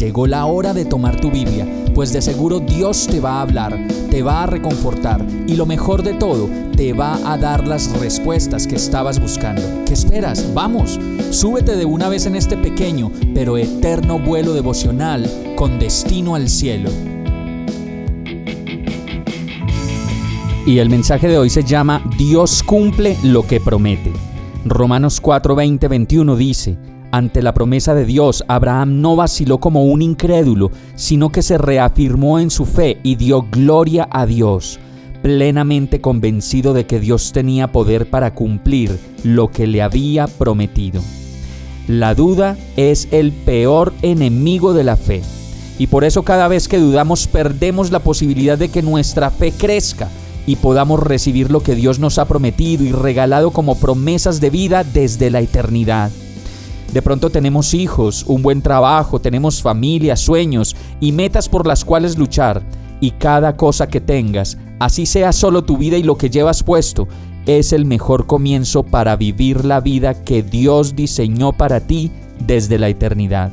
Llegó la hora de tomar tu Biblia, pues de seguro Dios te va a hablar, te va a reconfortar y lo mejor de todo, te va a dar las respuestas que estabas buscando. ¿Qué esperas? Vamos, súbete de una vez en este pequeño pero eterno vuelo devocional con destino al cielo. Y el mensaje de hoy se llama Dios cumple lo que promete. Romanos 4, 20, 21 dice, ante la promesa de Dios, Abraham no vaciló como un incrédulo, sino que se reafirmó en su fe y dio gloria a Dios, plenamente convencido de que Dios tenía poder para cumplir lo que le había prometido. La duda es el peor enemigo de la fe, y por eso cada vez que dudamos perdemos la posibilidad de que nuestra fe crezca y podamos recibir lo que Dios nos ha prometido y regalado como promesas de vida desde la eternidad. De pronto tenemos hijos, un buen trabajo, tenemos familia, sueños y metas por las cuales luchar. Y cada cosa que tengas, así sea solo tu vida y lo que llevas puesto, es el mejor comienzo para vivir la vida que Dios diseñó para ti desde la eternidad.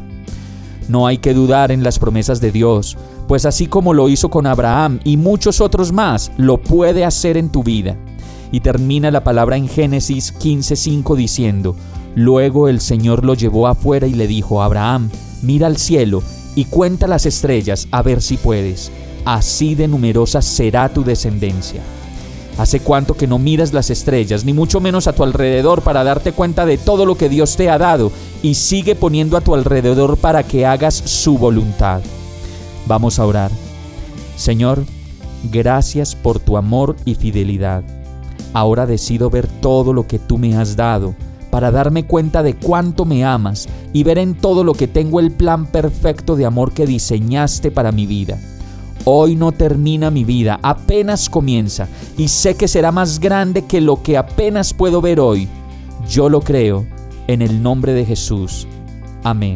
No hay que dudar en las promesas de Dios, pues así como lo hizo con Abraham y muchos otros más, lo puede hacer en tu vida. Y termina la palabra en Génesis 15:5 diciendo, Luego el Señor lo llevó afuera y le dijo, Abraham, mira al cielo y cuenta las estrellas a ver si puedes. Así de numerosa será tu descendencia. ¿Hace cuánto que no miras las estrellas, ni mucho menos a tu alrededor para darte cuenta de todo lo que Dios te ha dado y sigue poniendo a tu alrededor para que hagas su voluntad? Vamos a orar. Señor, gracias por tu amor y fidelidad. Ahora decido ver todo lo que tú me has dado para darme cuenta de cuánto me amas y ver en todo lo que tengo el plan perfecto de amor que diseñaste para mi vida. Hoy no termina mi vida, apenas comienza y sé que será más grande que lo que apenas puedo ver hoy. Yo lo creo, en el nombre de Jesús. Amén.